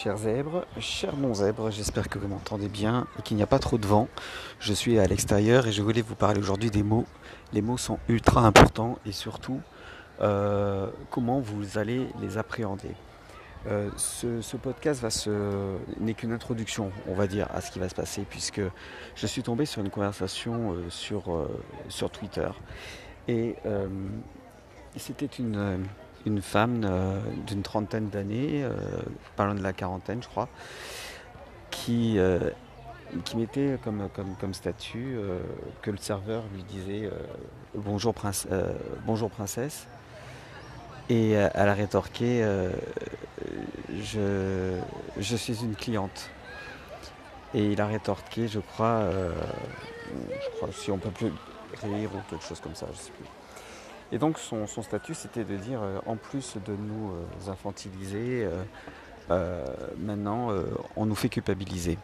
Chers zèbres, chers non-zèbres, j'espère que vous m'entendez bien et qu'il n'y a pas trop de vent. Je suis à l'extérieur et je voulais vous parler aujourd'hui des mots. Les mots sont ultra importants et surtout euh, comment vous allez les appréhender. Euh, ce, podcast n'est qu'une introduction, on va dire, à ce qui va se passer, puisque je suis tombé sur une conversation euh, sur, sur Twitter. Et c'était une, une femme euh, d'une trentaine d'années, euh, parlant de la quarantaine je crois, qui, euh, qui mettait comme, comme, comme statut que le serveur lui disait bonjour, prince, bonjour princesse. Et elle a rétorqué je, je suis une cliente. Et il a rétorqué, je crois, je crois si on peut plus rire ou quelque chose comme ça, je sais plus. Et donc son, statut, c'était de dire, euh, en plus de nous euh, infantiliser, euh, maintenant, on nous fait culpabiliser.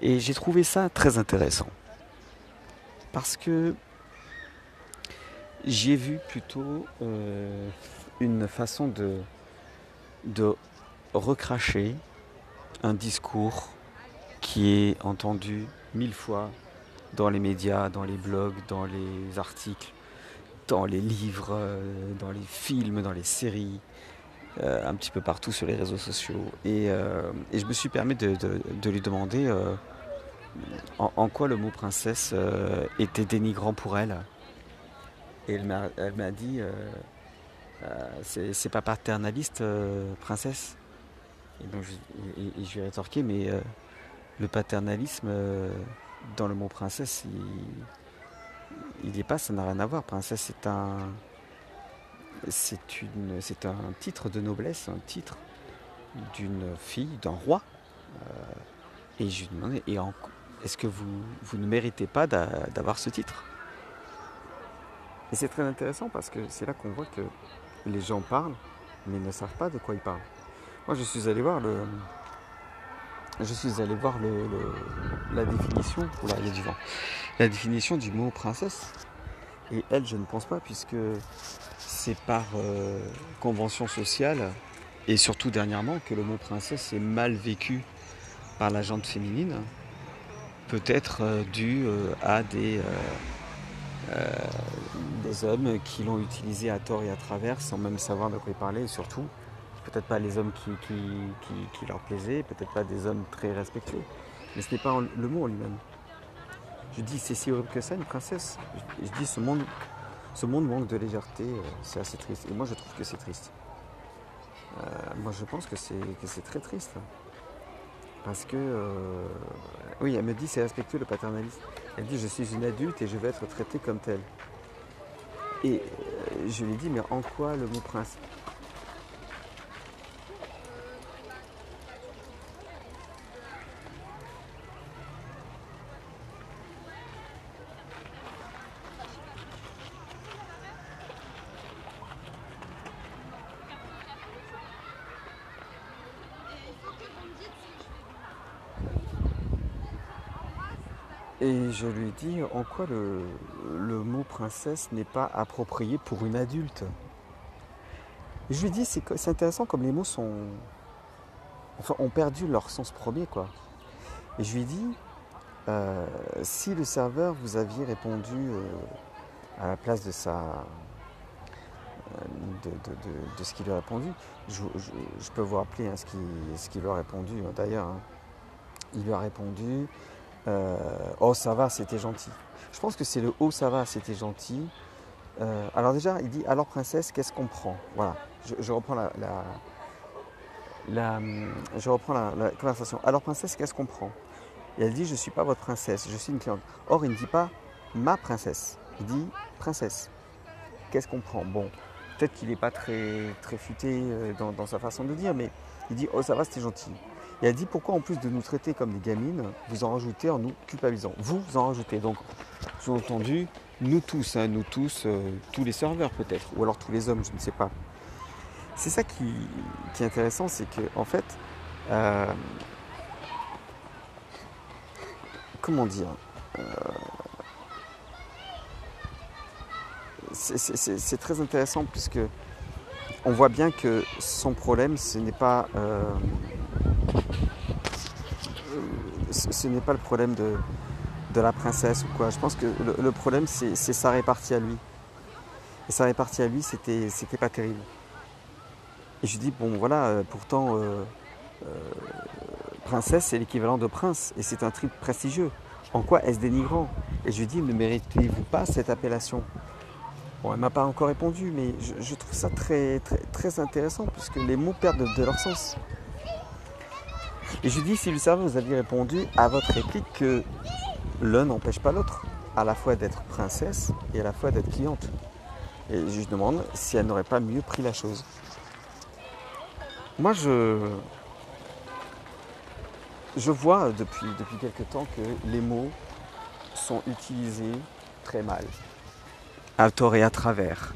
Et j'ai trouvé ça très intéressant. Parce que j'ai vu plutôt une façon de, de recracher un discours qui est entendu mille fois dans les médias, dans les blogs, dans les articles, dans les livres, euh, dans les films, dans les séries, euh, un petit peu partout sur les réseaux sociaux. Et, euh, je me suis permis de, lui demander en, quoi le mot princesse était dénigrant pour elle. Et elle m'a dit c'est pas paternaliste, princesse. Et donc je, je lui ai rétorqué mais le paternalisme dans le mot princesse, il, il n'est pas, ça n'a rien à voir. Princesse, c'est un, c'est c'est un titre de noblesse, un titre d'une fille, d'un roi. Euh, et je lui demandais, et est-ce que vous, vous ne méritez pas d'avoir ce titre? Et c'est très intéressant parce que c'est là qu'on voit que les gens parlent, mais ne savent pas de quoi ils parlent. Moi, je suis allé voir le, je suis allé voir la définition. il y a du vent la définition du mot princesse. Et elle, je ne pense pas, puisque c'est par euh, convention sociale, et surtout dernièrement, que le mot princesse est mal vécu par la gente féminine, peut-être euh, dû euh, à des, des hommes qui l'ont utilisé à tort et à travers, sans même savoir de quoi il parlait, et surtout, peut-être pas les hommes qui, leur plaisaient, peut-être pas des hommes très respectueux, mais ce n'est pas le mot en lui-même. Je dis, c'est si horrible que ça, une princesse. Je, dis, ce monde, ce monde manque de légèreté, euh, c'est assez triste. Et moi, je trouve que c'est triste. Euh, moi, je pense que c'est très triste. Parce que, euh, oui, elle me dit, c'est respectueux le paternalisme. Elle dit, je suis une adulte et je vais être traitée comme telle. Et je lui dis, mais en quoi le mot prince? Et je lui ai dit en quoi le, mot princesse n'est pas approprié pour une adulte? je lui ai dit c'est, intéressant comme les mots sont, enfin, ont perdu leur sens premier quoi. Et je lui ai dit euh, si le serveur vous aviez répondu euh, à la place de sa euh, de, ce qu'il lui a répondu, je, peux vous rappeler hein, ce, qu'il, lui a répondu hein, d'ailleurs. Hein. Il lui a répondu euh, oh ça va, c'était gentil. Je pense que c'est le oh ça va, c'était gentil. Euh, alors déjà, il dit alors princesse, qu'est-ce qu'on prend? Voilà, je, reprends la, je reprends la, conversation. Alors princesse, qu'est-ce qu'on prend? Et elle dit je suis pas votre princesse, je suis une cliente. Or il ne dit pas ma princesse, il dit princesse. Qu'est-ce qu'on prend? Bon, peut-être qu'il n'est pas très très futé euh, dans, dans sa façon de dire, mais il dit oh ça va, c'était gentil. Et elle dit pourquoi en plus de nous traiter comme des gamines, vous en rajoutez en nous culpabilisant? Vous, vous en rajoutez. Donc, sous-entendu, nous tous, hein, nous tous, euh, tous les serveurs peut-être, ou alors tous les hommes, je ne sais pas. C'est ça qui, est intéressant, c'est que en fait, euh, comment dire, euh, c'est très intéressant puisque on voit bien que son problème, ce n'est pas ce, n'est pas le problème de, la princesse ou quoi. Je pense que le, problème, c'est sa répartie à lui. Et sa répartie à lui, c'était pas terrible. Et je dis, bon voilà, euh, pourtant, euh, euh, princesse, c'est l'équivalent de prince. Et c'est un titre prestigieux. En quoi est-ce dénigrant? Et je lui dis, ne méritez-vous pas cette appellation? Bon, elle m'a pas encore répondu, mais je, trouve ça très, très, intéressant puisque les mots perdent de, leur sens. Et je lui dis, si le savez, vous aviez répondu à votre réplique que l'un n'empêche pas l'autre, à la fois d'être princesse et à la fois d'être cliente. Et je lui demande si elle n'aurait pas mieux pris la chose. Moi, je, je vois depuis, depuis quelque temps que les mots sont utilisés très mal, à tort et à travers,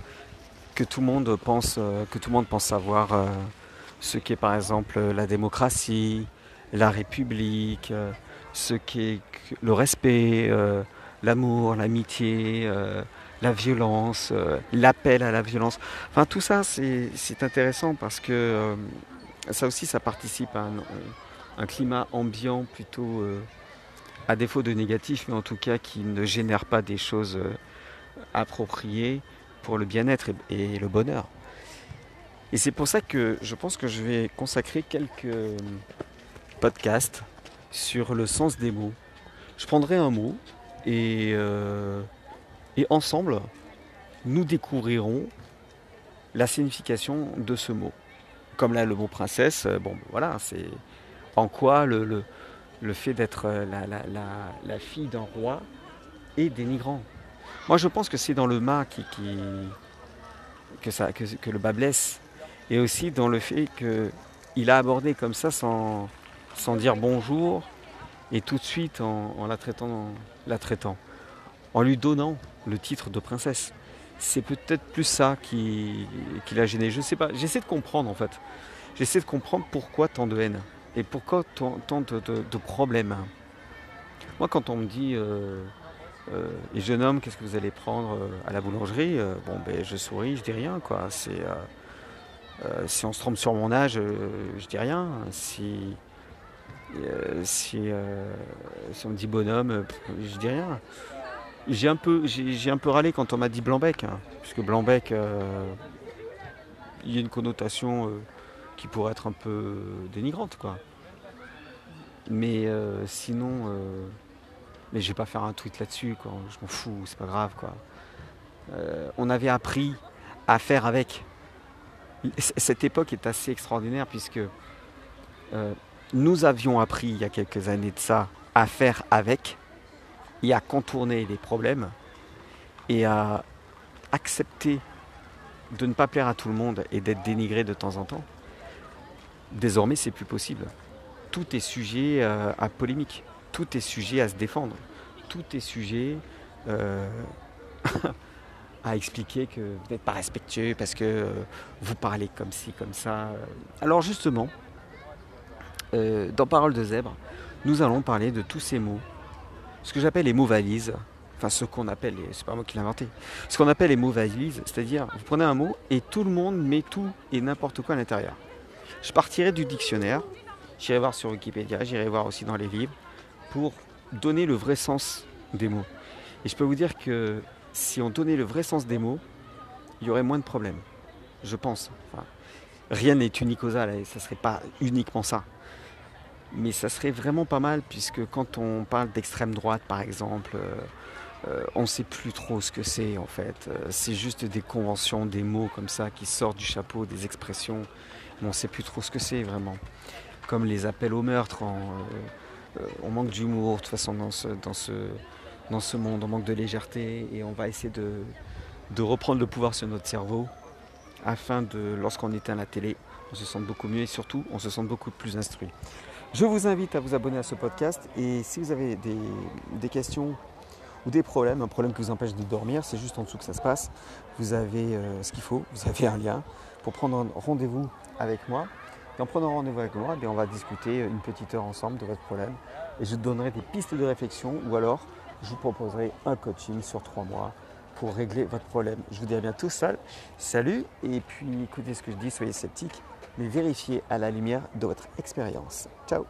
que tout le monde pense, euh, que tout le monde pense savoir euh, ce qu'est par exemple la démocratie, la République, euh, ce le respect, l'amour, l'amitié, la violence, l'appel à la violence. Enfin tout ça c'est intéressant parce que ça aussi ça participe à un, climat ambiant plutôt euh, à défaut de négatif, mais en tout cas qui ne génère pas des choses euh, appropriées pour le bien-être et, le bonheur. Et c'est pour ça que je pense que je vais consacrer quelques euh, podcasts sur le sens des mots. Je prendrai un mot et, et ensemble, nous découvrirons la signification de ce mot. Comme là, le mot princesse, bon, voilà, c'est en quoi le, le, fait d'être euh, la, fille d'un roi est dénigrant. Moi, je pense que c'est dans le mât qui, que, ça, que, le bas blesse, et aussi dans le fait qu'il a abordé comme ça sans, sans dire bonjour, et tout de suite en, la, traitant, la traitant, en lui donnant le titre de princesse. C'est peut-être plus ça qui, qui l'a gêné. Je sais pas. J'essaie de comprendre en fait. J'essaie de comprendre pourquoi tant de haine. Et pourquoi tant, de, problèmes Moi, quand on me dit, euh, euh, les jeunes hommes, qu'est-ce que vous allez prendre euh, à la boulangerie Bon, ben, je souris, je dis rien, quoi. C'est, si on se trompe sur mon âge, je dis rien. Si, si, si, on me dit bonhomme, je dis rien. J'ai un peu, j'ai, un peu râlé quand on m'a dit blanc-bec, hein, puisque blanc-bec, il y a une connotation qui pourrait être un peu dénigrante, quoi. Mais euh, sinon, euh, mais je vais pas faire un tweet là-dessus, quoi. Je m'en fous, c'est pas grave, quoi. Euh, on avait appris à faire avec. Cette époque est assez extraordinaire puisque nous avions appris il y a quelques années de ça à faire avec et à contourner les problèmes et à accepter de ne pas plaire à tout le monde et d'être dénigré de temps en temps. Désormais, c'est plus possible. Tout est sujet euh, à, polémique. Tout est sujet à se défendre. Tout est sujet euh, à expliquer que vous n'êtes pas respectueux parce que euh, vous parlez comme ci, comme ça. Alors justement, dans Parole de zèbre, nous allons parler de tous ces mots. Ce que j'appelle les mots valises. Enfin, ce qu'on appelle, c'est pas moi qui l'ai inventé, ce qu'on appelle les mots valises, c'est-à-dire vous prenez un mot et tout le monde met tout et n'importe quoi à l'intérieur. Je partirai du dictionnaire, j'irai voir sur Wikipédia, j'irai voir aussi dans les livres pour donner le vrai sens des mots. Et je peux vous dire que si on donnait le vrai sens des mots, il y aurait moins de problèmes. Je pense. rien n'est unicausal et ça ne serait pas uniquement ça. Mais ça serait vraiment pas mal puisque quand on parle d'extrême droite par exemple, euh, euh, on ne sait plus trop ce que c'est en fait. Euh, c'est juste des conventions, des mots comme ça qui sortent du chapeau, des expressions on ne sait plus trop ce que c'est vraiment. Comme les appels au meurtre, on manque d'humour de toute façon dans ce, dans, ce, dans ce monde, on manque de légèreté et on va essayer de, de reprendre le pouvoir sur notre cerveau afin de, lorsqu'on éteint la télé, on se sente beaucoup mieux et surtout on se sente beaucoup plus instruit. Je vous invite à vous abonner à ce podcast et si vous avez des, questions ou des problèmes, un problème qui vous empêche de dormir, c'est juste en dessous que ça se passe. Vous avez euh, ce qu'il faut, vous avez un lien pour prendre rendez-vous avec moi. Et en prenant rendez-vous avec moi, eh on va discuter une petite heure ensemble de votre problème et je donnerai des pistes de réflexion ou alors je vous proposerai un coaching sur trois mois pour régler votre problème. Je vous dis à bientôt, salut et puis écoutez ce que je dis, soyez sceptiques, mais vérifiez à la lumière de votre expérience. Ciao